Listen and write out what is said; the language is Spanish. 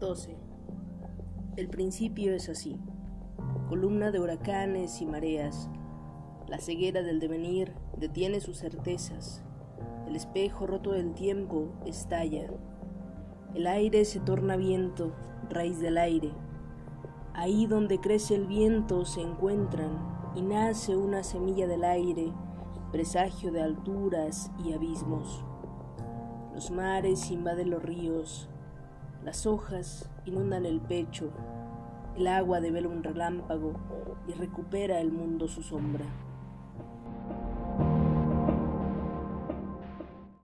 12. El principio es así, columna de huracanes y mareas. La ceguera del devenir detiene sus certezas. El espejo roto del tiempo estalla. El aire se torna viento, raíz del aire. Ahí donde crece el viento se encuentran y nace una semilla del aire, presagio de alturas y abismos. Los mares invaden los ríos, las hojas inundan el pecho, el agua devela un relámpago y recupera el mundo su sombra.